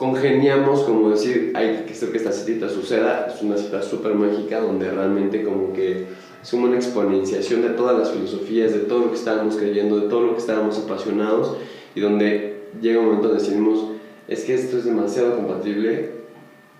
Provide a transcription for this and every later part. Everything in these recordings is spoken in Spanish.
congeniamos, como decir, hay que hacer que esta cita suceda, es una cita súper mágica donde realmente como que es una exponenciación de todas las filosofías, de todo lo que estábamos creyendo, de todo lo que estábamos apasionados y donde llega un momento donde decidimos, es que esto es demasiado compatible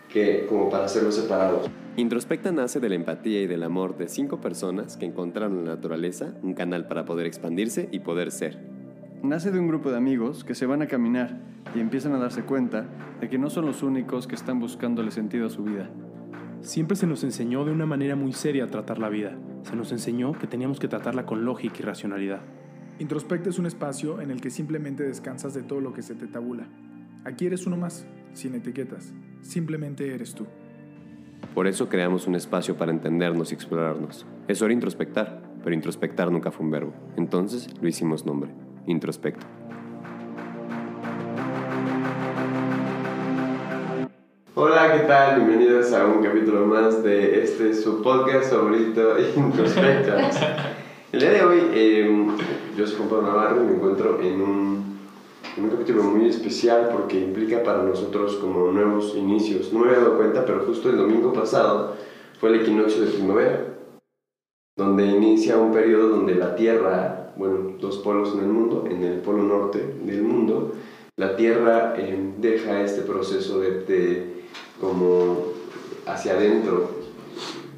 que como para hacerlo separados. Introspecta nace de la empatía y del amor de cinco personas que encontraron en la naturaleza un canal para poder expandirse y poder ser. Nace de un grupo de amigos que se van a caminar y empiezan a darse cuenta de que no son los únicos que están buscándole sentido a su vida. Siempre se nos enseñó de una manera muy seria a tratar la vida. Se nos enseñó que teníamos que tratarla con lógica y racionalidad. Introspecta es un espacio en el que simplemente descansas de todo lo que se te tabula. Aquí eres uno más, sin etiquetas. Simplemente eres tú. Por eso creamos un espacio para entendernos y explorarnos. Es hora de introspectar, pero introspectar nunca fue un verbo. Entonces lo hicimos nombre. Introspecto. Hola, ¿qué tal? Bienvenidos a un capítulo más de este su podcast favorito, Introspecta. El día de hoy, eh, yo soy Juan Pablo Navarro y me encuentro en un, un capítulo muy especial porque implica para nosotros como nuevos inicios. No me había dado cuenta, pero justo el domingo pasado fue el equinoccio de primavera, donde inicia un periodo donde la Tierra, bueno, dos polos en el mundo, en el polo norte del mundo, la Tierra eh, deja este proceso de, de como hacia adentro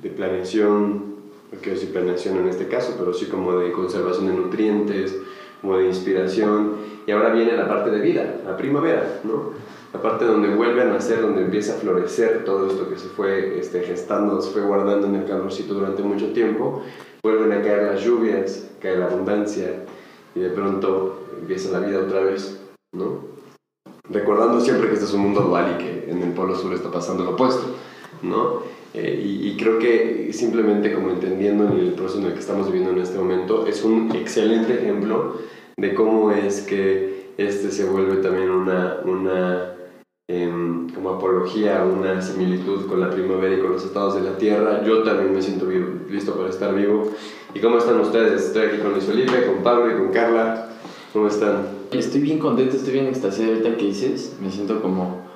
de planeación, no quiero decir planeación en este caso, pero sí como de conservación de nutrientes, como de inspiración, y ahora viene la parte de vida, la primavera, ¿no? La parte donde vuelve a nacer, donde empieza a florecer todo esto que se fue este, gestando, se fue guardando en el calorcito durante mucho tiempo, vuelven a caer las lluvias, cae la abundancia, y de pronto empieza la vida otra vez, ¿no? recordando siempre que este es un mundo dual y que en el polo sur está pasando lo opuesto, ¿no? Eh, y, y, creo que simplemente como entendiendo en el proceso en el que estamos viviendo en este momento, es un excelente ejemplo de cómo es que este se vuelve también una, una eh, como apología, una similitud con la primavera y con los estados de la tierra. Yo también me siento vivo, listo para estar vivo. ¿Y cómo están ustedes? Estoy aquí con Luis Felipe, con Pablo y con Carla. ¿Cómo están? Estoy bien contento, estoy bien extasiado ahorita que dices. Me siento como,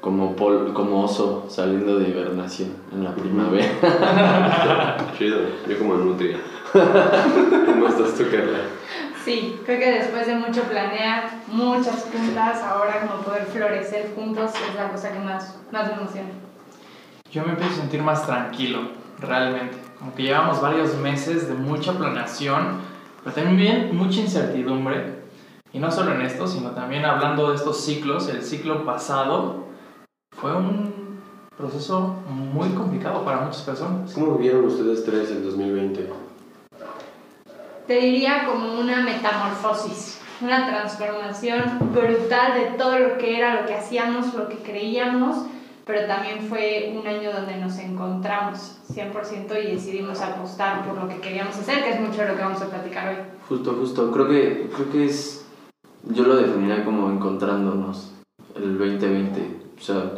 como, pol, como oso saliendo de hibernación en la primavera. Chido, yo como nutria. ¿Cómo estás tú, Carla? Sí, creo que después de mucho planear, muchas juntas, ahora como poder florecer juntos es la cosa que más, más me emociona. Yo me empiezo a sentir más tranquilo, realmente. Como que llevamos varios meses de mucha planeación, pero también mucha incertidumbre y no solo en esto, sino también hablando de estos ciclos, el ciclo pasado fue un proceso muy complicado para muchas personas. ¿Cómo vivieron ustedes tres el 2020? Te diría como una metamorfosis, una transformación brutal de todo lo que era, lo que hacíamos, lo que creíamos, pero también fue un año donde nos encontramos 100% y decidimos apostar por lo que queríamos hacer, que es mucho de lo que vamos a platicar hoy. Justo, justo. Creo que, creo que es yo lo definiría como encontrándonos el 2020. O sea,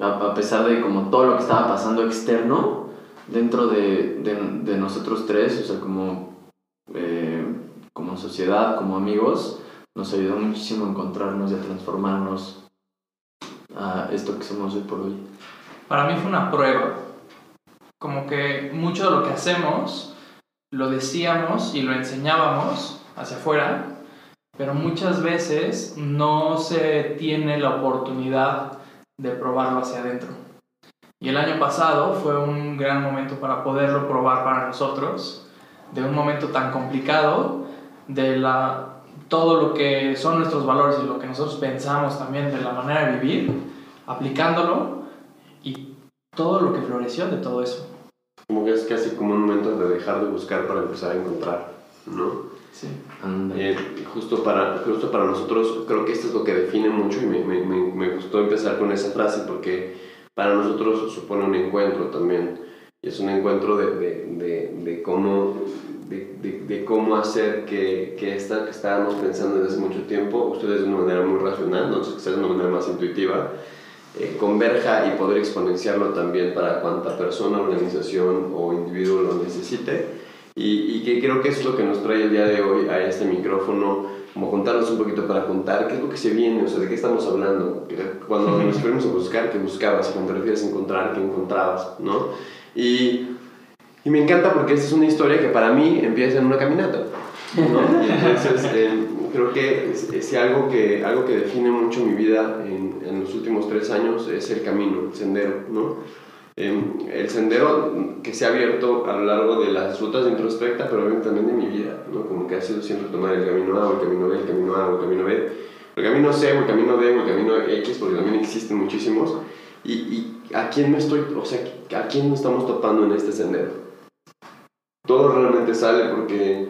a, pesar de como todo lo que estaba pasando externo dentro de, de, de nosotros tres, o sea, como, eh, como sociedad, como amigos, nos ayudó muchísimo a encontrarnos y a transformarnos a esto que somos hoy por hoy. Para mí fue una prueba. Como que mucho de lo que hacemos lo decíamos y lo enseñábamos hacia afuera, pero muchas veces no se tiene la oportunidad de probarlo hacia adentro. Y el año pasado fue un gran momento para poderlo probar para nosotros, de un momento tan complicado, de la, todo lo que son nuestros valores y lo que nosotros pensamos también de la manera de vivir, aplicándolo y todo lo que floreció de todo eso. Como que es casi como un momento de dejar de buscar para empezar a encontrar, ¿no? Sí. Eh, justo, para, justo para nosotros, creo que esto es lo que define mucho y me, me, me, gustó empezar con esa frase porque para nosotros supone un encuentro también. Y es un encuentro de, de, de, de cómo, de, cómo hacer que, que esta que estábamos pensando desde hace mucho tiempo, ustedes de una manera muy racional, nosotros quizás de una manera más intuitiva, eh, converja y poder exponenciarlo también para cuanta persona, organización o individuo lo necesite y, y, que creo que es lo que nos trae el día de hoy a este micrófono como contarnos un poquito para contar qué es lo que se viene, o sea, de qué estamos hablando. Cuando nos fuimos a buscar, ¿qué buscabas? Cuando te refieres a encontrar, ¿qué encontrabas? ¿no? Y, y me encanta porque esta es una historia que para mí empieza en una caminata. ¿no? Y entonces eh, creo que si algo que, algo que define mucho mi vida en, en, los últimos tres años es el camino, el sendero. ¿no? Eh, el sendero que se ha abierto a lo largo de las rutas de introspecta, pero también de mi vida, ¿no? como que ha sido siempre tomar el camino A o el camino B, el camino A o el camino B, el camino C o el camino D o el camino X, porque también existen muchísimos, y, y a quién me estoy, o sea, a quién estamos topando en este sendero. Todo realmente sale porque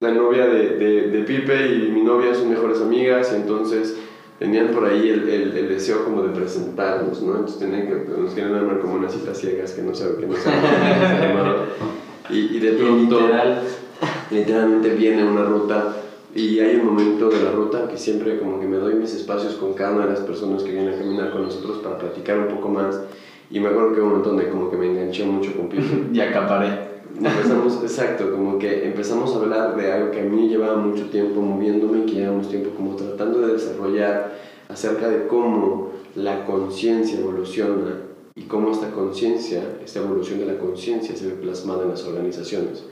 la novia de, de, de, Pipe y mi novia son mejores amigas y entonces tenían por ahí el, el, el deseo como de presentarnos, ¿no? Entonces tenían que, nos quieren armar como unas citas ciegas que no saben que no saben y, y de pronto Literal. literalmente viene una ruta y hay un momento de la ruta que siempre como que me doy mis espacios con cada una de las personas que vienen a caminar con nosotros para platicar un poco más. Y me acuerdo que un montón de como que me enganché mucho con Pipe. Y acaparé. Empezamos, exacto, como que empezamos a hablar de algo que a mí llevaba mucho tiempo moviéndome, que llevamos tiempo como tratando de desarrollar acerca de cómo la conciencia evoluciona y cómo esta conciencia, esta evolución de la conciencia se ve plasmada en las organizaciones.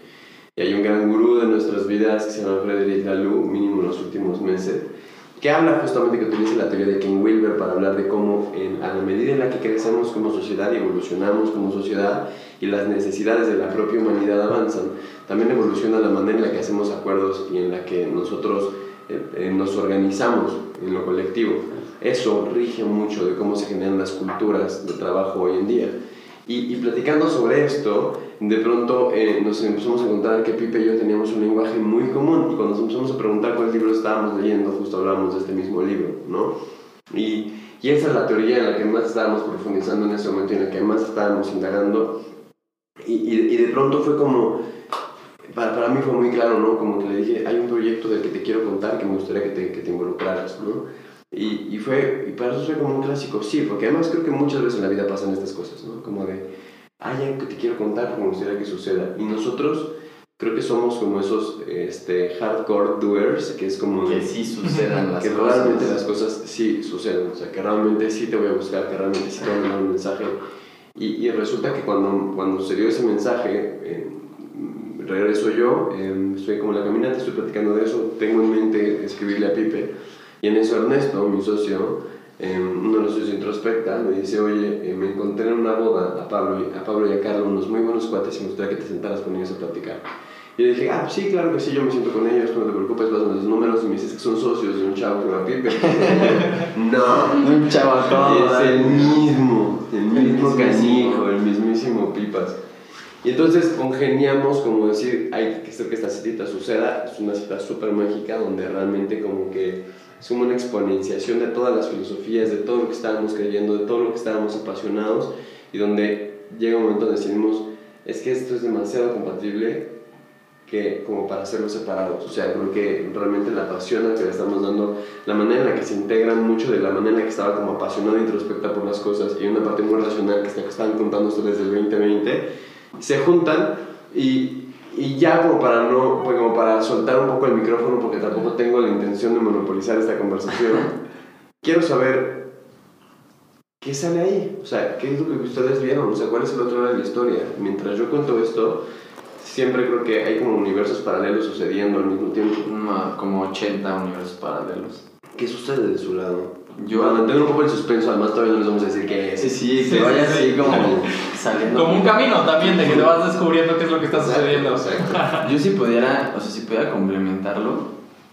Y hay un gran gurú de nuestras vidas que se llama Frederick Laloux, mínimo en los últimos meses, que habla justamente que utiliza la teoría de King Wilber para hablar de cómo en, a la medida en la que crecemos como sociedad y evolucionamos como sociedad y las necesidades de la propia humanidad avanzan, también evoluciona la manera en la que hacemos acuerdos y en la que nosotros eh, eh, nos organizamos en lo colectivo. Eso rige mucho de cómo se generan las culturas de trabajo hoy en día. Y, y platicando sobre esto, de pronto eh, nos empezamos a encontrar que Pipe y yo teníamos un lenguaje muy común y cuando nos empezamos a preguntar cuál libro estábamos leyendo, justo hablábamos de este mismo libro, ¿no? Y, y esa es la teoría en la que más estábamos profundizando en ese momento y en la que más estábamos indagando. Y, y de pronto fue como, para, para mí fue muy claro, ¿no? Como que le dije, hay un proyecto del que te quiero contar que me gustaría que te, que te involucraras, ¿no? Y, y, fue, y para eso fue como un clásico, sí, porque además creo que muchas veces en la vida pasan estas cosas, ¿no? Como de, hay algo que te quiero contar, como gustaría que suceda. Y nosotros creo que somos como esos este, hardcore doers, que es como... Que sí sucedan las que cosas. realmente las cosas sí suceden, o sea, que realmente sí te voy a buscar, que realmente sí te voy a mandar un mensaje. Y, y resulta que cuando, cuando se dio ese mensaje, eh, regreso yo, eh, estoy como en la caminata, estoy platicando de eso, tengo en mente escribirle a Pipe, y en eso Ernesto, mi socio, eh, uno de los socios introspecta, me dice, oye, eh, me encontré en una boda a Pablo, y, a Pablo y a Carlos, unos muy buenos cuates, y me gustaría que te sentaras con ellos a platicar. Y yo dije, ah, sí, claro que sí, yo me siento con ellos, no te preocupes, pásame los números, y me dices que son socios de un chavo que va a Pipe. no, Un chaval es el mismo, el mismo canijo, el mismísimo Pipas. Y entonces congeniamos, como decir, hay que hacer que esta cita suceda, es una cita súper mágica donde realmente como que como una exponenciación de todas las filosofías, de todo lo que estábamos creyendo, de todo lo que estábamos apasionados y donde llega un momento donde decidimos, es que esto es demasiado compatible que como para hacerlos separados. O sea, creo que realmente la pasión a que le estamos dando, la manera en la que se integran mucho de la manera en la que estaba como apasionado e introspecta por las cosas y una parte muy racional que estaban contando ustedes desde el 2020, se juntan y, y ya como para no, pues como para soltar un poco el micrófono porque tampoco tengo la intención de monopolizar esta conversación, quiero saber qué sale ahí, o sea, qué es lo que ustedes vieron, o sea, cuál es el otro lado de la historia. Mientras yo cuento esto, siempre creo que hay como universos paralelos sucediendo al mismo tiempo. No, como 80 universos paralelos. ¿Qué sucede de su lado? Yo- Para mantener un poco el suspenso, además todavía no les vamos a decir qué es. Sí, sí, Sí, que sí, vaya sí. así como saliendo. Como un camino también, de que te vas descubriendo qué es lo que está sucediendo. Exacto. Yo si pudiera, o sea, si pudiera complementarlo,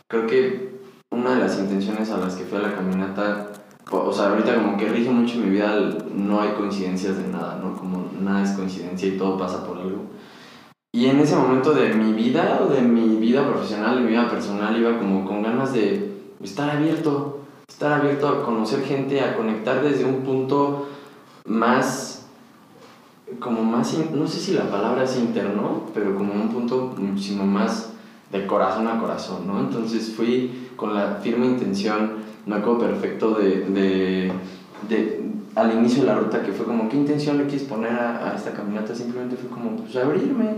creo que una de las intenciones a las que fui a la caminata, o sea, ahorita como que rige mucho mi vida, no hay coincidencias de nada, ¿no? Como nada es coincidencia y todo pasa por algo. Y en ese momento de mi vida, o de mi vida profesional, de mi vida personal, iba como con ganas de estar abierto, estar abierto a conocer gente, a conectar desde un punto más como más, no sé si la palabra es interno, pero como un punto muchísimo más de corazón a corazón, ¿no? Entonces fui con la firme intención, me acuerdo perfecto de, de, de- al inicio de la ruta, que fue como, ¿qué intención le quieres poner a, a esta caminata? Simplemente fue como, pues abrirme,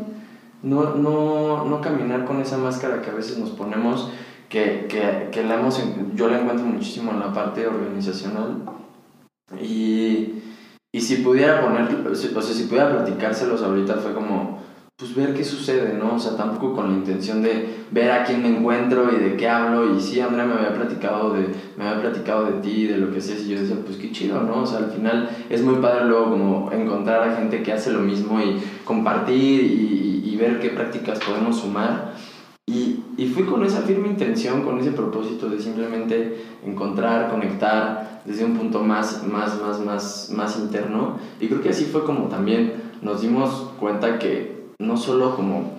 no, no, no caminar con esa máscara que a veces nos ponemos, que, que, que la hemos, yo la encuentro muchísimo en la parte organizacional y, y si pudiera poner, o sea, si pudiera platicárselos ahorita fue como, pues ver qué sucede, ¿no? O sea, tampoco con la intención de ver a quién me encuentro y de qué hablo. Y sí, Andrea me había platicado de, me había platicado de ti, de lo que hacías, y yo decía, pues qué chido, ¿no? O sea, al final es muy padre luego como encontrar a gente que hace lo mismo y compartir y, y, y ver qué prácticas podemos sumar. Y, y fui con esa firme intención, con ese propósito de simplemente encontrar, conectar desde un punto más, más, más, más, más interno. Y creo que así fue como también nos dimos cuenta que no solo como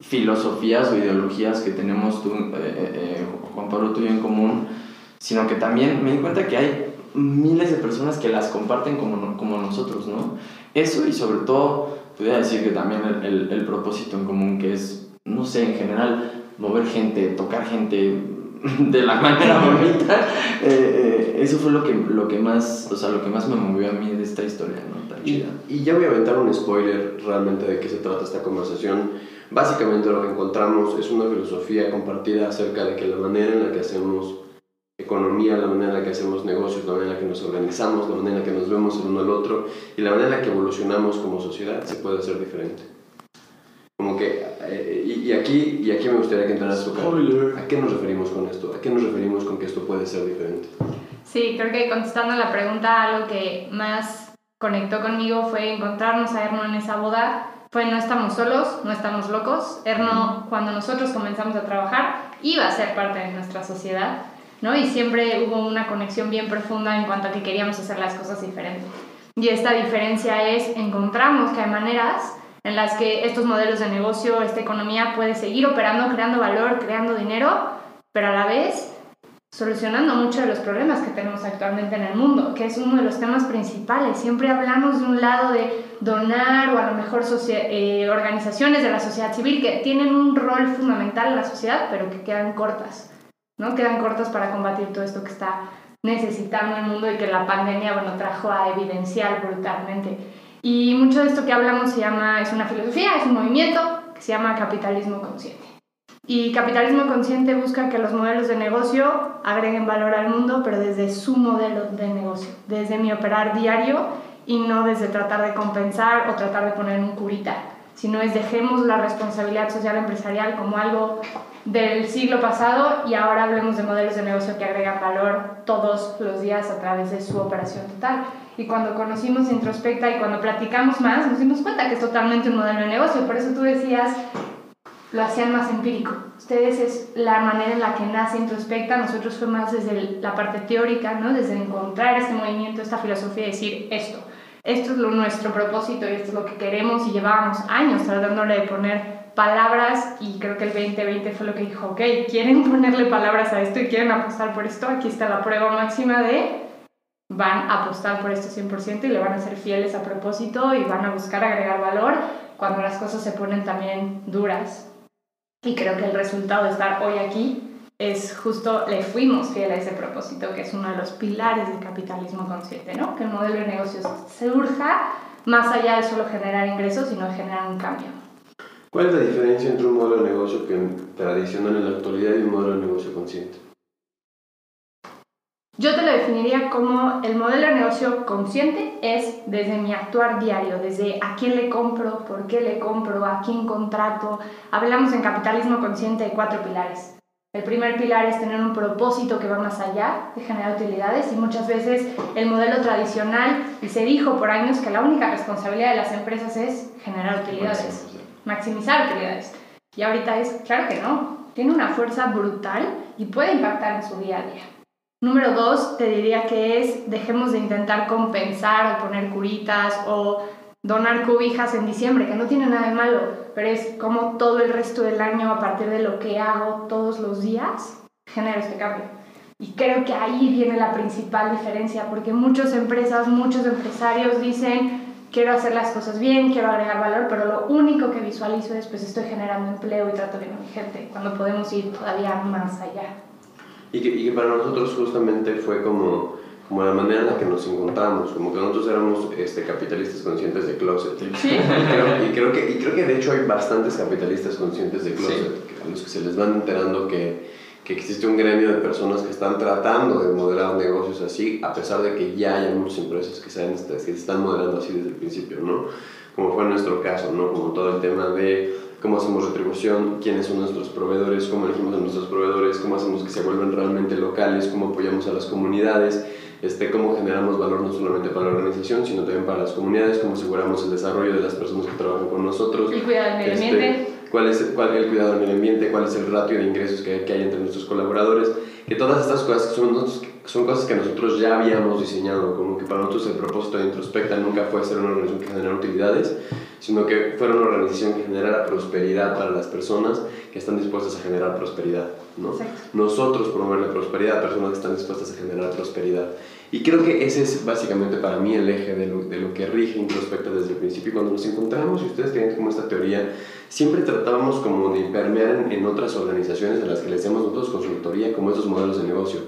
filosofías o ideologías que tenemos tú, eh, eh, Juan Pablo, tú y yo en común, sino que también me di cuenta que hay miles de personas que las comparten como, como nosotros, ¿no? Eso y sobre todo, podría decir que también el, el, el propósito en común que es, no sé, en general, mover gente, tocar gente de la manera bonita, eh, eh, eso fue lo que, lo, que más, o sea, lo que más me movió a mí de esta historia, ¿no? Tan Y, chida. y ya voy a aventar un spoiler realmente de qué se trata esta conversación. Básicamente lo que encontramos es una filosofía compartida acerca de que la manera en la que hacemos economía, la manera en la que hacemos negocios, la manera en la que nos organizamos, la manera en la que nos vemos el uno al otro y la manera en la que evolucionamos como sociedad se puede hacer diferente. Como que, y, aquí, y aquí me gustaría que entraras tú. ¿A qué nos referimos con esto? ¿A qué nos referimos con que esto puede ser diferente? Sí, creo que contestando la pregunta, algo que más conectó conmigo fue encontrarnos a Erno en esa boda. Fue no estamos solos, no estamos locos. Erno, cuando nosotros comenzamos a trabajar, iba a ser parte de nuestra sociedad, ¿no? Y siempre hubo una conexión bien profunda en cuanto a que queríamos hacer las cosas diferentes. Y esta diferencia es, encontramos que hay maneras en las que estos modelos de negocio, esta economía puede seguir operando, creando valor, creando dinero, pero a la vez solucionando muchos de los problemas que tenemos actualmente en el mundo, que es uno de los temas principales. Siempre hablamos de un lado de donar o a lo mejor eh, organizaciones de la sociedad civil que tienen un rol fundamental en la sociedad, pero que quedan cortas, ¿no? Quedan cortas para combatir todo esto que está necesitando el mundo y que la pandemia, bueno, trajo a evidenciar brutalmente. Y mucho de esto que hablamos se llama, es una filosofía, es un movimiento que se llama capitalismo consciente. Y capitalismo consciente busca que los modelos de negocio agreguen valor al mundo, pero desde su modelo de negocio, desde mi operar diario y no desde tratar de compensar o tratar de poner un curita, sino es dejemos la responsabilidad social empresarial como algo del siglo pasado y ahora hablemos de modelos de negocio que agregan valor todos los días a través de su operación total. Y cuando conocimos Introspecta y cuando platicamos más, nos dimos cuenta que es totalmente un modelo de negocio. Por eso tú decías, lo hacían más empírico. Ustedes es la manera en la que nace Introspecta, nosotros fue más desde la parte teórica, ¿no? desde encontrar este movimiento, esta filosofía y decir esto. Esto es lo, nuestro propósito y esto es lo que queremos y llevábamos años tratándole de poner palabras y creo que el 2020 fue lo que dijo, ok, quieren ponerle palabras a esto y quieren apostar por esto, aquí está la prueba máxima de van a apostar por esto 100% y le van a ser fieles a propósito y van a buscar agregar valor cuando las cosas se ponen también duras. Y creo que el resultado de estar hoy aquí es justo, le fuimos fiel a ese propósito, que es uno de los pilares del capitalismo consciente, ¿no? Que el modelo de negocios surja más allá de solo generar ingresos, sino de generar un cambio. ¿Cuál es la diferencia entre un modelo de negocio que tradicional en la actualidad y un modelo de negocio consciente? Yo te lo definiría como el modelo de negocio consciente es desde mi actuar diario, desde a quién le compro, por qué le compro, a quién contrato. Hablamos en capitalismo consciente de cuatro pilares. El primer pilar es tener un propósito que va más allá de generar utilidades y muchas veces el modelo tradicional, y se dijo por años que la única responsabilidad de las empresas es generar utilidades, maximizar utilidades. Y ahorita es, claro que no, tiene una fuerza brutal y puede impactar en su día a día. Número dos, te diría que es dejemos de intentar compensar o poner curitas o donar cobijas en diciembre, que no tiene nada de malo, pero es como todo el resto del año a partir de lo que hago todos los días genera este cambio. Y creo que ahí viene la principal diferencia, porque muchas empresas, muchos empresarios dicen, quiero hacer las cosas bien, quiero agregar valor, pero lo único que visualizo es, pues estoy generando empleo y trato bien a mi gente, cuando podemos ir todavía más allá. Y que, y que para nosotros justamente fue como, como la manera en la que nos encontramos, como que nosotros éramos este, capitalistas conscientes de closet. Sí. Y creo, y, creo que, y creo que de hecho hay bastantes capitalistas conscientes de closet, a los que se les van enterando que, que existe un gremio de personas que están tratando de modelar negocios así, a pesar de que ya hay muchas empresas que, saben, que se están modelando así desde el principio, ¿no? Como fue nuestro caso, ¿no? Como todo el tema de cómo hacemos retribución, quiénes son nuestros proveedores, cómo elegimos a nuestros proveedores, cómo hacemos que se vuelvan realmente locales, cómo apoyamos a las comunidades, este, cómo generamos valor no solamente para la organización, sino también para las comunidades, cómo aseguramos el desarrollo de las personas que trabajan con nosotros. El cuidado del medio Este, ambiente. Cuál es, cuál es el cuidado del medio ambiente, cuál es el ratio de ingresos que, que hay entre nuestros colaboradores, que todas estas cosas son, son cosas que nosotros ya habíamos diseñado, como que para nosotros el propósito de Introspecta nunca fue ser una organización que generara utilidades, sino que fuera una organización que generara prosperidad para las personas que están dispuestas a generar prosperidad, ¿no? Exacto. Nosotros promover la prosperidad a personas que están dispuestas a generar prosperidad. Y creo que ese es básicamente para mí el eje de lo, de lo que rige Introspecta desde el principio. Cuando nos encontramos, y ustedes tienen como esta teoría, siempre tratábamos como de permear en, en otras organizaciones a las que les hacemos nosotros consultoría, como estos modelos de negocio.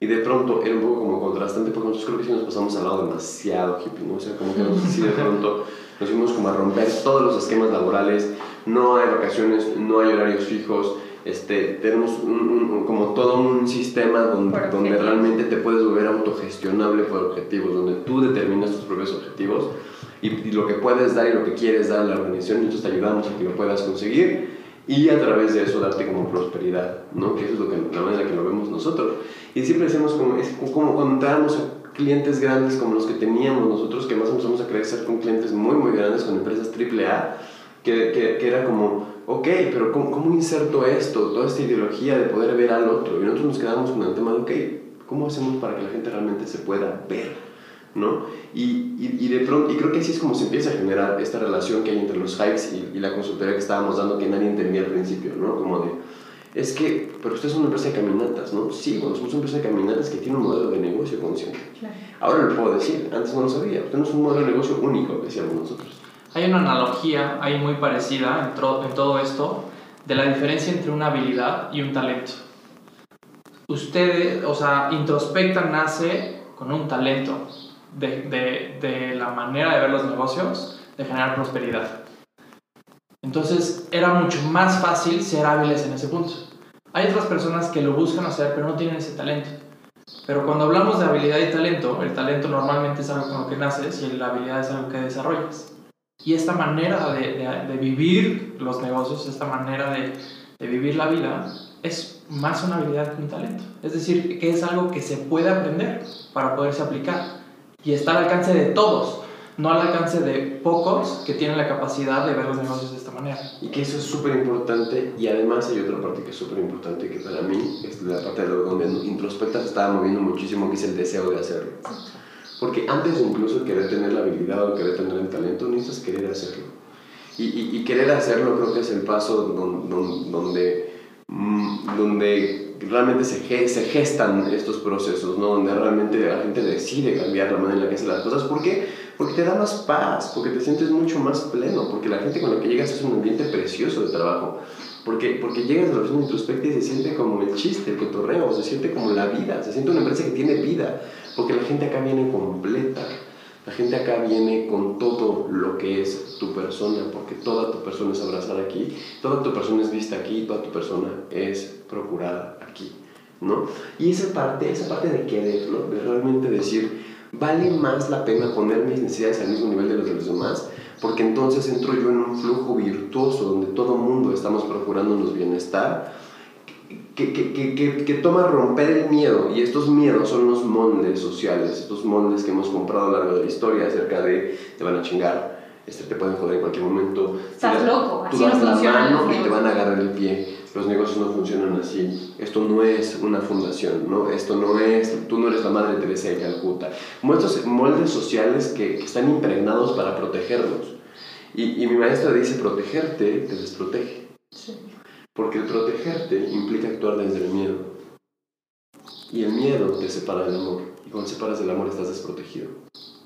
Y de pronto era un poco como contrastante, porque nosotros creo que sí nos pasamos al lado demasiado hippie, ¿no? O sea, como que nos, sí de pronto nos fuimos como a romper todos los esquemas laborales, no hay vacaciones, no hay horarios fijos, este, tenemos un- un- como todo un sistema donde, donde realmente te puedes volver autogestionable por objetivos, donde tú determinas tus propios objetivos y, y lo que puedes dar y lo que quieres dar a la organización, nosotros te ayudamos a que lo puedas conseguir y a través de eso darte como prosperidad, ¿no? Que eso es lo que, la manera que lo vemos nosotros. Y siempre decimos como, es como cuando a clientes grandes como los que teníamos nosotros, que más empezamos a crecer con clientes muy, muy grandes, con empresas AAA, que, que, que era como, ok, pero ¿cómo, ¿cómo inserto esto, toda esta ideología de poder ver al otro? Y nosotros nos quedamos con el tema de, ok, ¿cómo hacemos para que la gente realmente se pueda ver? ¿no? Y, y, y de pronto, y creo que así es como se empieza a generar esta relación que hay entre los hypes y, y la consultoría que estábamos dando que nadie entendía al principio, ¿no? Como de, es que, pero ustedes son una empresa de caminatas, ¿no? Sí, bueno, somos una empresa de caminatas que tiene un modelo de negocio consciente. Claro. Ahora lo puedo decir, antes no lo sabía, tenemos un modelo de negocio único, decíamos nosotros. Hay una analogía ahí muy parecida en, todo esto de la diferencia entre una habilidad y un talento. Ustedes, o sea, Introspecta nace con un talento de, de, de la manera de ver los negocios, de generar prosperidad. Entonces era mucho más fácil ser hábiles en ese punto. Hay otras personas que lo buscan hacer, pero no tienen ese talento. Pero cuando hablamos de habilidad y talento, el talento normalmente es algo con lo que naces y la habilidad es algo que desarrollas. Y esta manera de, de- de vivir los negocios, esta manera de, de vivir la vida, es más una habilidad que un talento. Es decir, que es algo que se puede aprender para poderse aplicar. Y está al alcance de todos, no al alcance de pocos que tienen la capacidad de ver los negocios de esta manera. Y que eso es súper importante y además hay otra parte que es súper importante que para mí es la parte de lo donde introspecta se estaba moviendo muchísimo, que es el deseo de hacerlo. Porque antes incluso querer tener la habilidad o querer tener el talento, necesitas querer hacerlo. Y, y, y querer hacerlo creo que es el paso don- don- donde, mm, donde realmente se, se gestan estos procesos, ¿no? donde realmente la gente decide cambiar la manera en la que hace las cosas. ¿Por qué? Porque te da más paz, porque te sientes mucho más pleno, porque la gente con la que llegas es un ambiente precioso de trabajo. Porque, porque llegas a la oficina introspecta y se siente como el chiste, el cotorreo, se siente como la vida, se siente una empresa que tiene vida, porque la gente acá viene completa, la gente acá viene con todo lo que es tu persona, porque toda tu persona es abrazada aquí, toda tu persona es vista aquí, toda tu persona es procurada aquí, ¿no? Y esa parte, esa parte de querer, ¿no? De realmente decir, vale más la pena poner mis necesidades al mismo nivel de los de los demás, porque entonces entro yo en un flujo virtuoso donde todo mundo estamos procurándonos bienestar, que, que, que, que, toma romper el miedo, y estos miedos son los moldes sociales, estos moldes que hemos comprado a lo largo de la historia acerca de te van a chingar, este, te pueden joder en cualquier momento. Estás loco, tú así no la mano y te van a agarrar el pie. Los negocios no funcionan así. Esto no es una fundación, ¿no? Esto no es, tú no eres la madre Teresa de Calcuta. Como estos moldes sociales que, están impregnados para protegernos. Y, y mi maestra dice, protegerte te desprotege. Porque el protegerte implica actuar desde el miedo. Y el miedo te separa del amor. Y cuando separas del amor estás desprotegido.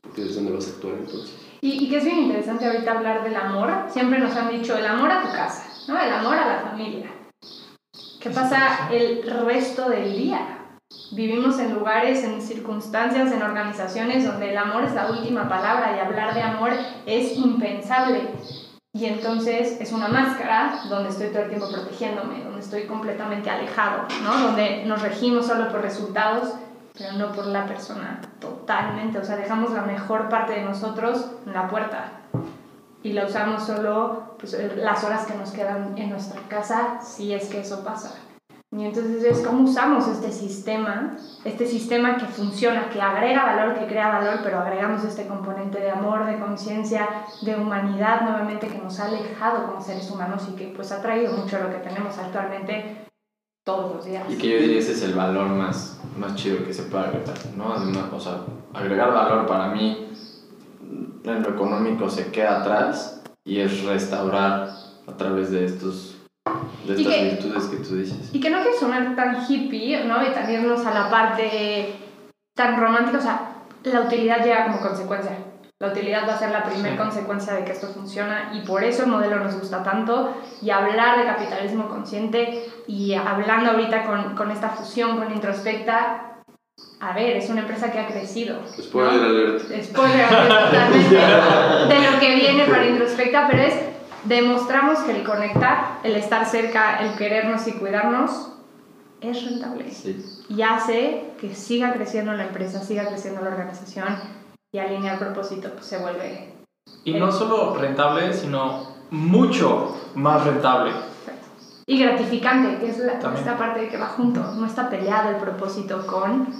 Porque desde dónde vas a actuar entonces. Y, y que es bien interesante ahorita hablar del amor. Siempre nos han dicho el amor a tu casa, ¿no? El amor a la familia. ¿Qué pasa el resto del día? Vivimos en lugares, en circunstancias, en organizaciones donde el amor es la última palabra y hablar de amor es impensable. Y entonces es una máscara donde estoy todo el tiempo protegiéndome, donde estoy completamente alejado, ¿no? Donde nos regimos solo por resultados, pero no por la persona totalmente. O sea, dejamos la mejor parte de nosotros en la puerta y la usamos solo pues, las horas que nos quedan en nuestra casa, si es que eso pasa. Y entonces es cómo usamos este sistema, este sistema que funciona, que agrega valor, que crea valor, pero agregamos este componente de amor, de conciencia, de humanidad nuevamente que nos ha alejado como seres humanos y que pues ha traído mucho a lo que tenemos actualmente todos los días. Y que yo diría ese es el valor más, más chido que se puede agregar, ¿no? O sea, agregar valor para mí en lo económico se queda atrás y es restaurar a través de estos de estas que- virtudes que tú dices. Y que no quiero sonar tan hippie, ¿no? Y tan irnos a la parte tan romántica, o sea, la utilidad llega como consecuencia. La utilidad va a ser la primera Sí. consecuencia de que esto funciona y por eso el modelo nos gusta tanto. Y hablar de capitalismo consciente y hablando ahorita con, con esta fusión con Introspecta, a ver, es una empresa que ha crecido. ¿no? Spoiler alert. spoiler alert totalmente de lo que viene para Introspecta, pero es demostramos que el conectar, el estar cerca, el querernos y cuidarnos es rentable Sí. y hace que siga creciendo la empresa, siga creciendo la organización y alinear propósito pues, se vuelve Y no solo rentable, sino mucho más rentable. y gratificante, que es la, esta parte que va junto, no está peleado el propósito con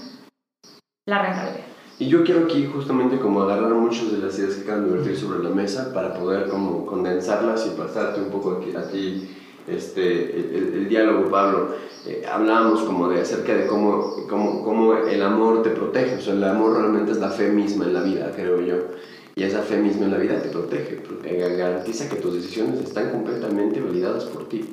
la rentabilidad. Y yo quiero aquí justamente como agarrar muchas de las ideas que acaban de vertir sobre la mesa para poder como condensarlas y pasarte un poco aquí, a ti este, el, el- diálogo, Pablo. Eh, hablábamos como de acerca de cómo, cómo, cómo el amor te protege, o sea, el amor realmente es la fe misma en la vida, creo yo. Y esa fe misma en la vida te protege, garantiza que tus decisiones están completamente validadas por ti.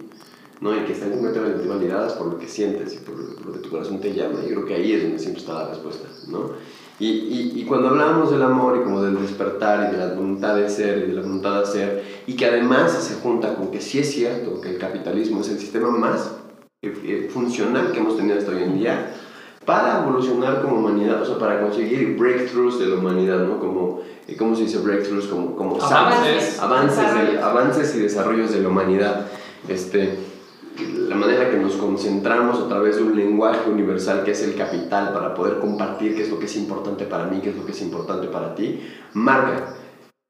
¿no? Y que están completamente validadas por lo que sientes y por por lo que tu corazón te llama. Y creo que ahí es donde siempre está la respuesta, ¿no? Y, y, y cuando hablamos del amor y como del despertar y de la voluntad de ser y de la voluntad de hacer, y que además se junta con que sí es cierto que el capitalismo es el sistema más eh, eh, funcional que hemos tenido hasta hoy en día, para evolucionar como humanidad, o sea, para conseguir breakthroughs de la humanidad, ¿no? Como, eh, ¿cómo se dice breakthroughs? Como, como Avances. avances, de- Desarrollos. avances y desarrollos de la humanidad. Este, la manera que nos concentramos a través de un lenguaje universal que es el capital para poder compartir qué es lo que es importante para mí, qué es lo que es importante para ti, marca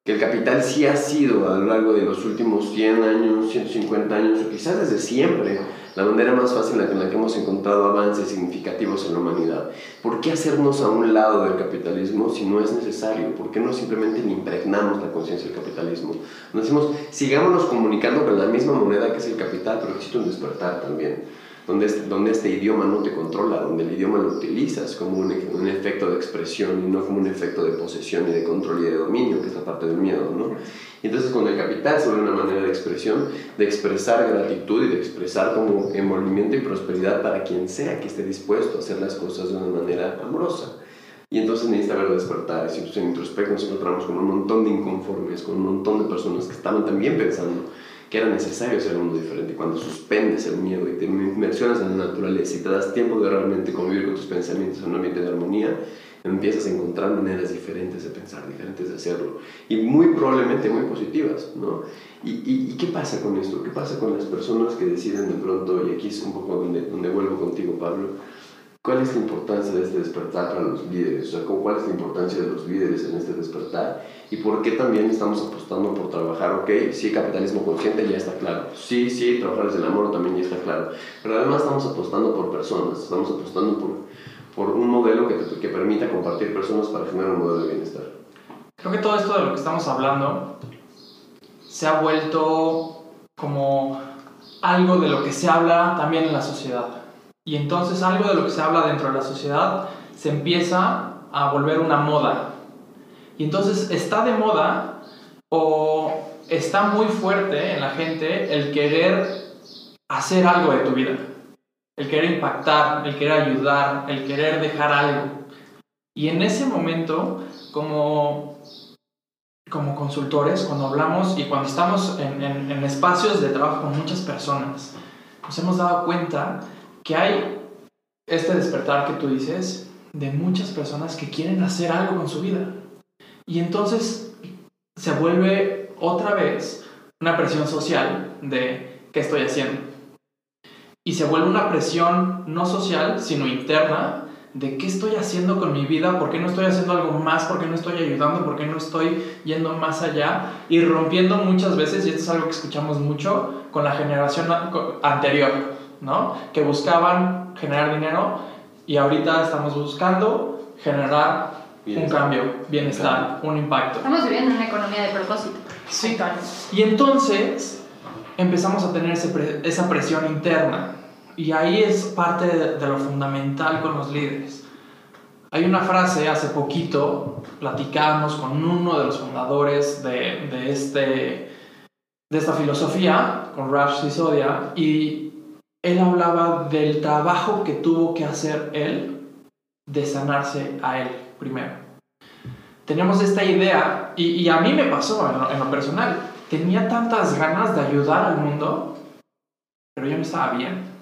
que el capital sí ha sido a lo largo de los últimos 100 años, 150 años, o quizás desde siempre, la manera más fácil en la que hemos encontrado avances significativos en la humanidad. ¿Por qué hacernos a un lado del capitalismo si no es necesario? ¿Por qué no simplemente le impregnamos la conciencia del capitalismo? Nos decimos, sigámonos comunicando con la misma moneda que es el capital, pero existe un despertar también donde este, donde este idioma no te controla, donde el idioma lo utilizas como un, un efecto de expresión y no como un efecto de posesión y de control y de dominio, que es la parte del miedo, ¿no? Y entonces cuando el capital se vuelve una manera de expresión, de expresar gratitud y de expresar como envolvimiento y prosperidad para quien sea que esté dispuesto a hacer las cosas de una manera amorosa. Y entonces necesita ver despertar. Y si en introspecto nos encontramos con un montón de inconformes, con un montón de personas que estaban también pensando que era necesario hacer un mundo diferente. Cuando suspendes el miedo y te inmersionas en la naturaleza y te das tiempo de realmente convivir con tus pensamientos en un ambiente de armonía, empiezas a encontrar maneras diferentes de pensar, diferentes de hacerlo. Y muy probablemente muy positivas, ¿no? ¿Y, y, y qué pasa con esto? ¿Qué pasa con las personas que deciden de pronto, y aquí es un poco donde, donde vuelvo contigo, Pablo, ¿Cuál es la importancia de este despertar para los líderes? O sea, ¿cuál es la importancia de los líderes en este despertar? ¿Y por qué también estamos apostando por trabajar? Ok, sí, capitalismo consciente ya está claro. Sí, sí, trabajar desde el amor también ya está claro. Pero además estamos apostando por personas, estamos apostando por, por un modelo que, te- que permita compartir personas para generar un modelo de bienestar. Creo que todo esto de lo que estamos hablando se ha vuelto como algo de lo que se habla también en la sociedad. Y entonces algo de lo que se habla dentro de la sociedad se empieza a volver una moda. Y entonces está de moda o está muy fuerte en la gente el querer hacer algo de tu vida. El querer impactar, el querer ayudar, el querer dejar algo. Y en ese momento, como como consultores, cuando hablamos y cuando estamos en, en- en espacios de trabajo con muchas personas, nos hemos dado cuenta que hay este despertar que tú dices de muchas personas que quieren hacer algo con su vida. Y entonces se vuelve otra vez una presión social de qué estoy haciendo. Y se vuelve una presión no social, sino interna de qué estoy haciendo con mi vida, por qué no estoy haciendo algo más, por qué no estoy ayudando, por qué no estoy yendo más allá y rompiendo muchas veces, y esto es algo que escuchamos mucho, con la generación anterior, ¿no? Que buscaban generar dinero y ahorita estamos buscando generar un cambio, bienestar, un impacto. Estamos viviendo en una economía de propósito. Sí. Y entonces empezamos a tener esa presión interna y ahí es parte de, lo fundamental con los líderes. Hay una frase, hace poquito platicamos con uno de los fundadores de, de, este, de esta filosofía, con Raj Sisodia, y él hablaba del trabajo que tuvo que hacer él de sanarse a él primero. Teníamos esta idea, y, a mí me pasó en lo, en lo personal, tenía tantas ganas de ayudar al mundo, pero yo no estaba bien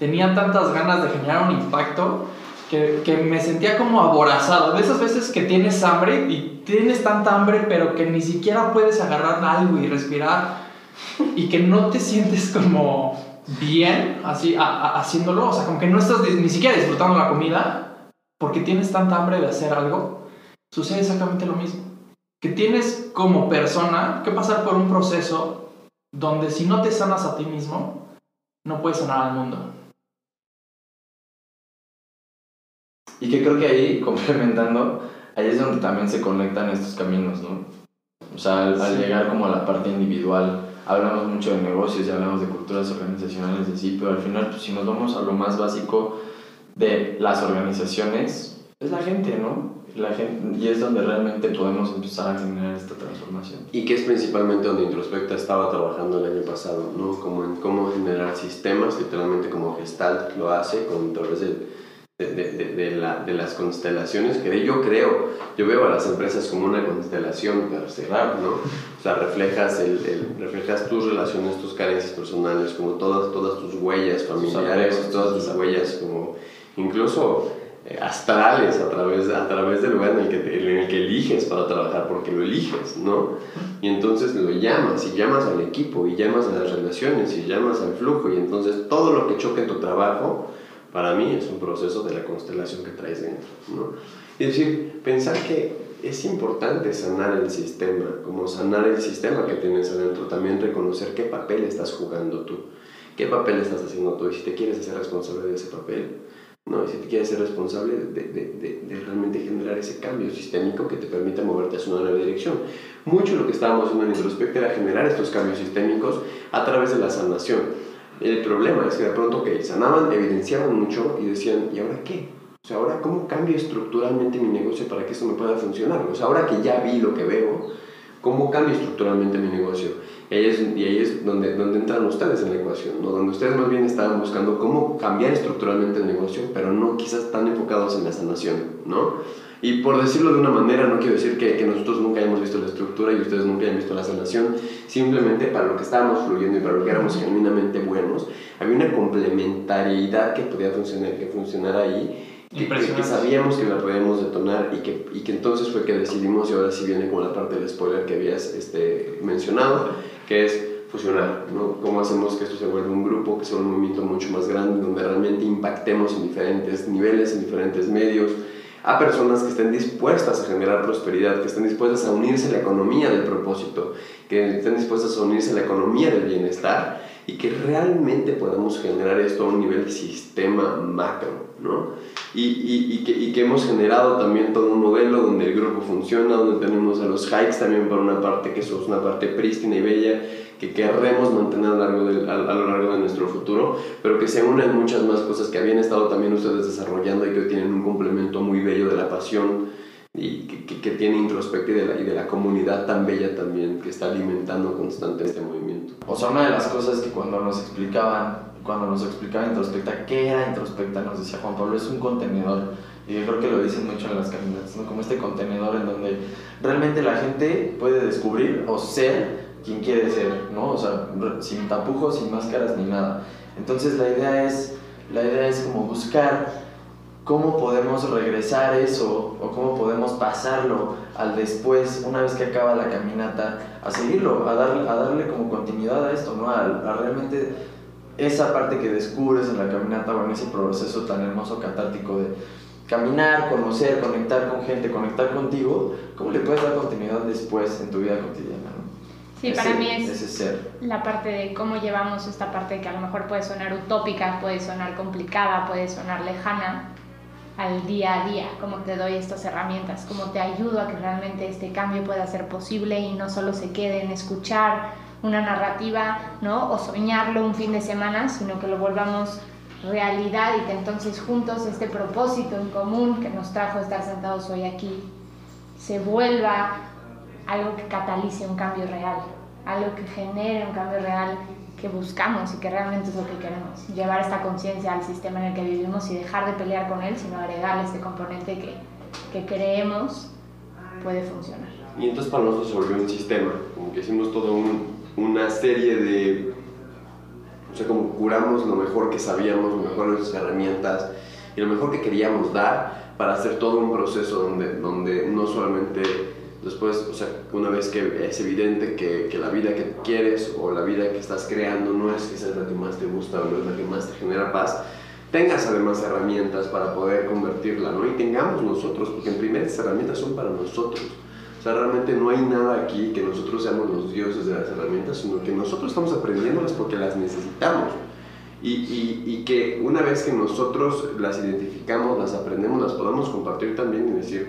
tenía tantas ganas de generar un impacto que, que, me sentía como aborazado. De esas veces que tienes hambre y tienes tanta hambre, pero que ni siquiera puedes agarrar algo y respirar y que no te sientes como bien así haciéndolo. O sea, como que no estás ni siquiera disfrutando la comida porque tienes tanta hambre de hacer algo. Sucede exactamente lo mismo. Que tienes como persona que pasar por un proceso donde si no te sanas a ti mismo, no puedes sanar al mundo. Y que creo que ahí, complementando, ahí es donde también se conectan estos caminos, ¿no? O sea, al, llegar como a la parte individual, hablamos mucho de negocios y hablamos de culturas organizacionales de sí, pero al final, pues, si nos vamos a lo más básico de las organizaciones, es la gente, ¿no? La gente, y es donde realmente podemos empezar a generar esta transformación. Y que es principalmente donde Introspecta estaba trabajando el año pasado, ¿no? Como en cómo generar sistemas, literalmente como Gestalt lo hace, con a través del de, de, de, la, de, las constelaciones, que yo creo, yo veo a las empresas como una constelación para cerrar, ¿no? O sea, reflejas, el, el, reflejas tus relaciones, tus carencias personales, como todas, todas tus huellas familiares, todas tus huellas como incluso eh, astrales a través, a través del lugar en el, que, en el que eliges para trabajar, porque lo eliges, ¿no? Y entonces lo llamas, y llamas al equipo, y llamas a las relaciones, y llamas al flujo, y entonces todo lo que choque en tu trabajo, para mí es un proceso de la constelación que traes dentro. ¿no? Es decir, pensar que es importante sanar el sistema, como sanar el sistema que tienes adentro, también reconocer qué papel estás jugando tú, qué papel estás haciendo tú y si te quieres hacer responsable de ese papel, ¿no? y si te quieres ser responsable de, de, de, realmente generar ese cambio sistémico que te permita moverte hacia una nueva dirección. Mucho lo que estábamos haciendo en Introspect era generar estos cambios sistémicos a través de la sanación el problema es que de pronto, que sanaban, evidenciaban mucho y decían, ¿y ahora qué? O sea, ahora, ¿cómo cambio estructuralmente mi negocio para que esto me pueda funcionar? O sea, ahora que ya vi lo que veo, ¿cómo cambio estructuralmente mi negocio? Y ahí es, y ahí es donde, donde entran ustedes en la ecuación, ¿no? Donde ustedes más bien estaban buscando cómo cambiar estructuralmente el negocio, pero no quizás tan enfocados en la sanación, ¿no? Y por decirlo de una manera, no quiero decir que, que, nosotros nunca hayamos visto la estructura y ustedes nunca hayan visto la sanación, simplemente para lo que estábamos fluyendo y para lo que éramos genuinamente buenos, había una complementariedad que podía funcionar, que funcionara ahí, que, que, sabíamos que la podíamos detonar y que, y que entonces fue que decidimos, y ahora sí viene con la parte del spoiler que habías este, mencionado, que es fusionar, ¿no? ¿Cómo hacemos que esto se vuelva un grupo, que sea un movimiento mucho más grande, donde realmente impactemos en diferentes niveles, en diferentes medios, a personas que estén dispuestas a generar prosperidad, que estén dispuestas a unirse a la economía del propósito, que estén dispuestas a unirse a la economía del bienestar y que realmente podamos generar esto a un nivel sistema macro, ¿no? Y, y, y, que, y, que, hemos generado también todo un modelo donde el grupo funciona, donde tenemos a los hikes también por una parte, que eso es una parte prístina y bella, que querremos mantener a largo de, a, lo largo de nuestro futuro, pero que se unen muchas más cosas que habían estado también ustedes desarrollando y que tienen un complemento muy bello de la pasión y que, que, tiene introspectiva y de, la, y de la comunidad tan bella también que está alimentando constante este movimiento. O sea, una de las cosas que cuando nos explicaban, cuando nos explicaba Introspecta, ¿qué era Introspecta? Nos decía Juan Pablo, es un contenedor. Y yo creo que lo dicen mucho en las caminatas, ¿no? Como este contenedor en donde realmente la gente puede descubrir o ser quién quiere ser, ¿no? O sea, sin tapujos, sin máscaras ni nada. Entonces la idea es La idea es como buscar cómo podemos regresar eso o cómo podemos pasarlo al después, una vez que acaba la caminata, a seguirlo, a darle, a darle como continuidad a esto, ¿no? A, a realmente esa parte que descubres en la caminata o en ese proceso tan hermoso catártico de caminar, conocer, conectar con gente, conectar contigo, ¿cómo le puedes dar continuidad después en tu vida cotidiana? ¿no? Sí, Ese- para mí es la parte de cómo llevamos esta parte que a lo mejor puede sonar utópica, puede sonar complicada, puede sonar lejana al día a día, cómo te doy estas herramientas, cómo te ayudo a que realmente este cambio pueda ser posible y no solo se quede en escuchar una narrativa, ¿no? O soñarlo un fin de semana, sino que lo volvamos realidad y que entonces juntos este propósito en común que nos trajo estar sentados hoy aquí se vuelva algo que catalice un cambio real, algo que genere un cambio real que buscamos y que realmente es lo que queremos. Llevar esta conciencia al sistema en el que vivimos y dejar de pelear con él, sino agregarle este componente que, que creemos puede funcionar. Y entonces para nosotros se volvió un sistema, como que hicimos toda una serie de, o sea, como curamos lo mejor que sabíamos, lo mejor de nuestras herramientas y lo mejor que queríamos dar para hacer todo un proceso donde, donde no solamente después, o sea, una vez que es evidente que, que la vida que quieres o la vida que estás creando no es esa es la que más te gusta o no es la que más te genera paz, tengas además herramientas para poder convertirla, ¿no? Y tengamos nosotros, porque en primer esas herramientas son para nosotros. O sea, realmente no hay nada aquí que nosotros seamos los dioses de las herramientas, sino que nosotros estamos aprendiéndolas porque las necesitamos. Y, y, y que una vez que nosotros las identificamos, las aprendemos, las podamos compartir también y decir,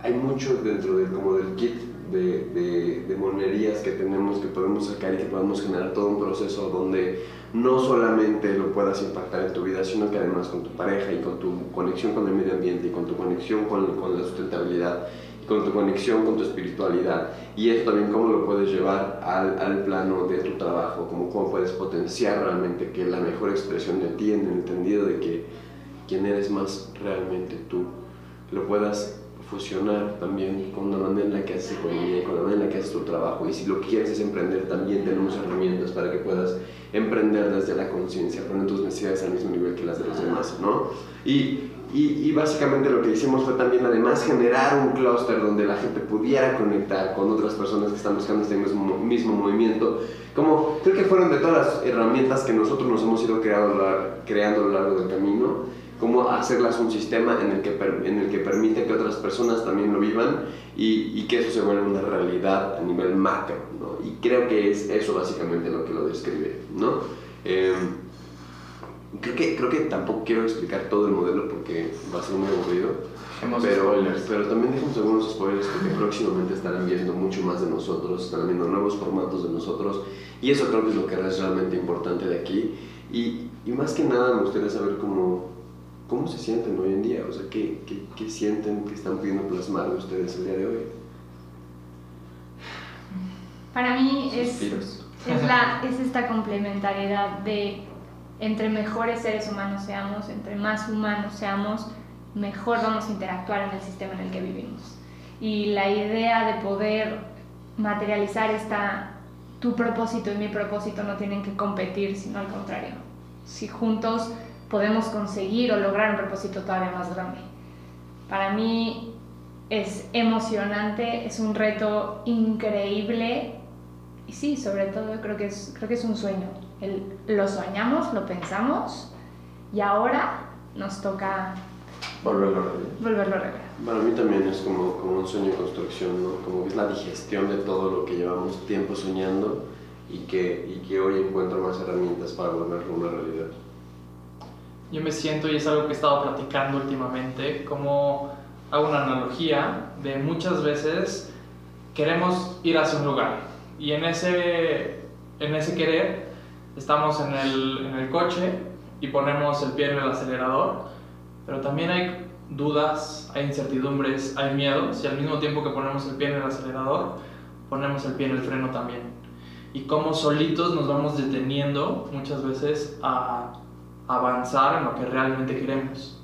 hay mucho dentro del, como kit de, de, monerías que tenemos que podemos sacar y que podemos generar todo un proceso donde no solamente lo puedas impactar en tu vida, sino que además con tu pareja y con tu conexión con el medio ambiente y con tu conexión con, con la sustentabilidad y con tu conexión con tu espiritualidad. Y eso también cómo lo puedes llevar al, al plano de tu trabajo, cómo, cómo puedes potenciar realmente que la mejor expresión de ti en el entendido de que quién eres más realmente tú, lo puedas fusionar también con la manera en la que haces economía y con la manera en la que haces tu trabajo. Y si lo que quieres es emprender, también tenemos herramientas para que puedas emprender desde la conciencia, poner tus necesidades al mismo nivel que las de los demás, ¿no? Y, y, y, básicamente lo que hicimos fue también además generar un clúster donde la gente pudiera conectar con otras personas que están buscando este mismo, mismo movimiento. Como creo que fueron de todas las herramientas que nosotros nos hemos ido creando, creando a lo largo del camino cómo hacerlas un sistema en el que, en el que permite que otras personas también lo vivan y, y, que eso se vuelva una realidad a nivel macro, ¿no? Y creo que es eso básicamente lo que lo describe, ¿no? Eh, creo, que, creo que tampoco quiero explicar todo el modelo porque va a ser muy aburrido, pero, pero también dejamos algunos spoilers porque próximamente estarán viendo mucho más de nosotros, estarán viendo nuevos formatos de nosotros y eso creo que es lo que es realmente importante de aquí y, y más que nada me gustaría saber cómo ¿Cómo se sienten hoy en día? O sea, ¿qué, qué, qué sienten que están pudiendo plasmar ustedes el día de hoy? Para mí es, es, la, es esta complementariedad de entre mejores seres humanos seamos, entre más humanos seamos, mejor vamos a interactuar en el sistema en el que vivimos. Y la idea de poder materializar esta, tu propósito y mi propósito no tienen que competir, sino al contrario. Si juntos podemos conseguir o lograr un propósito todavía más grande. Para mí es emocionante, es un reto increíble y sí, sobre todo creo que es, creo que es un sueño. El, lo soñamos, lo pensamos y ahora nos toca volverlo a realidad. Volverlo realidad. Para mí también es como, como un sueño de construcción, ¿no? como es la digestión de todo lo que llevamos tiempo soñando y que, y que hoy encuentro más herramientas para volverlo una realidad yo me siento, y es algo que he estado platicando últimamente, como hago una analogía de muchas veces queremos ir hacia un lugar y en ese, en ese querer estamos en el, en el coche y ponemos el pie en el acelerador, pero también hay dudas, hay incertidumbres, hay miedos y al mismo tiempo que ponemos el pie en el acelerador, ponemos el pie en el freno también. Y como solitos nos vamos deteniendo muchas veces a avanzar en lo que realmente queremos.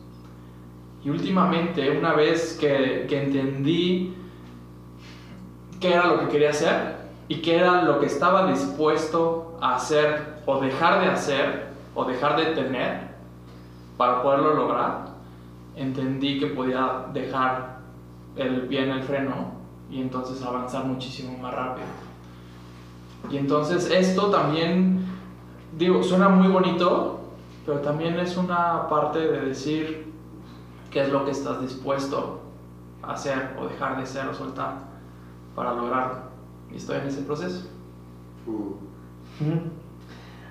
Y últimamente, una vez que, que, entendí qué era lo que quería hacer y qué era lo que estaba dispuesto a hacer o dejar de hacer o dejar de tener, para poderlo lograr, entendí que podía dejar el pie en el freno y entonces avanzar muchísimo más rápido. Y entonces esto también, digo, suena muy bonito, pero también es una parte de decir qué es lo que estás dispuesto a hacer o dejar de hacer o soltar para lograrlo. Y estoy en ese proceso.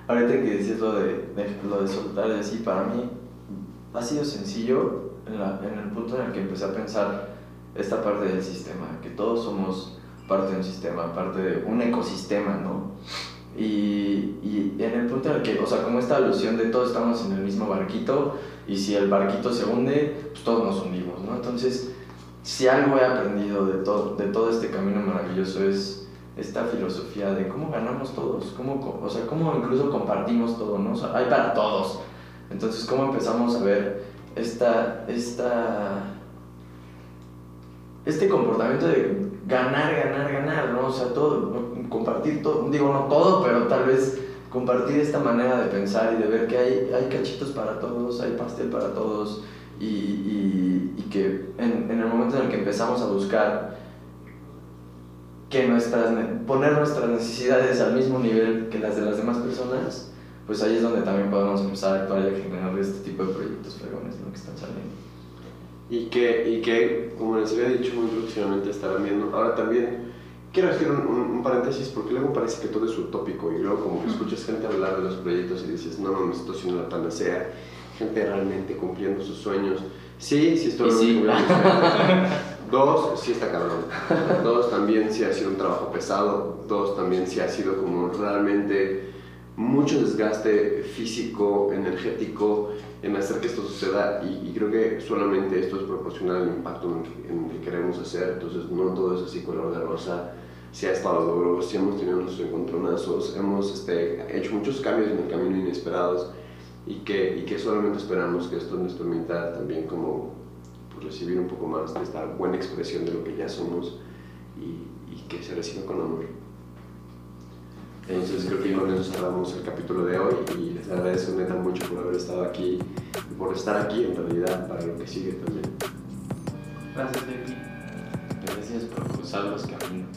Ahorita que dices lo de, de- lo de soltar y así, para mí ha sido sencillo en, la- en el punto en el que empecé a pensar esta parte del sistema, que todos somos parte de un sistema, parte de un ecosistema, ¿no? Y, y en el punto en el que, o sea, como esta alusión de todos estamos en el mismo barquito y si el barquito se hunde, pues todos nos hundimos, ¿no? Entonces, si algo he aprendido de todo, de todo este camino maravilloso es esta filosofía de cómo ganamos todos, cómo, o sea, cómo incluso compartimos todo, ¿no? Hay para todos. Entonces, cómo empezamos a ver esta, esta, este comportamiento de ganar, ganar, ganar, ¿no? O sea, todo, compartir todo, digo, no todo, pero tal vez compartir esta manera de pensar y de ver que hay, hay cachitos para todos, hay pastel para todos y, y, que en, en el momento en el que empezamos a buscar que nuestras, ne- poner nuestras necesidades al mismo nivel que las de las demás personas, pues ahí es donde también podemos empezar a actuar y a generar este tipo de proyectos fregones ¿no? que están saliendo. Y que, y que, como les había dicho muy próximamente, estarán viendo. Ahora también, quiero hacer un, un- un paréntesis porque luego parece que todo es utópico y luego como que escuchas gente hablar de los proyectos y dices, no, no, esto siendo la panacea, gente realmente cumpliendo sus sueños. Sí, sí estoy Y sí. Dos, sí está cabrón. Dos, también sí ha sido un trabajo pesado. Dos, también sí ha sido como realmente mucho desgaste físico, energético en hacer que esto suceda y, creo que solamente esto es proporcional al impacto en que, que queremos hacer, entonces no todo es así color de rosa, sí ha estado duro, sí hemos tenido nuestros encontronazos, hemos este, hecho muchos cambios en el camino inesperados y que, y que solamente esperamos que esto nos permita también como pues, recibir un poco más de esta buena expresión de lo que ya somos y, y que se reciba con amor. Entonces creo que con eso cerramos el capítulo de hoy y les agradezco neta mucho por haber estado aquí y por estar aquí en realidad para lo que sigue también. Gracias, David. Gracias por cruzar los caminos.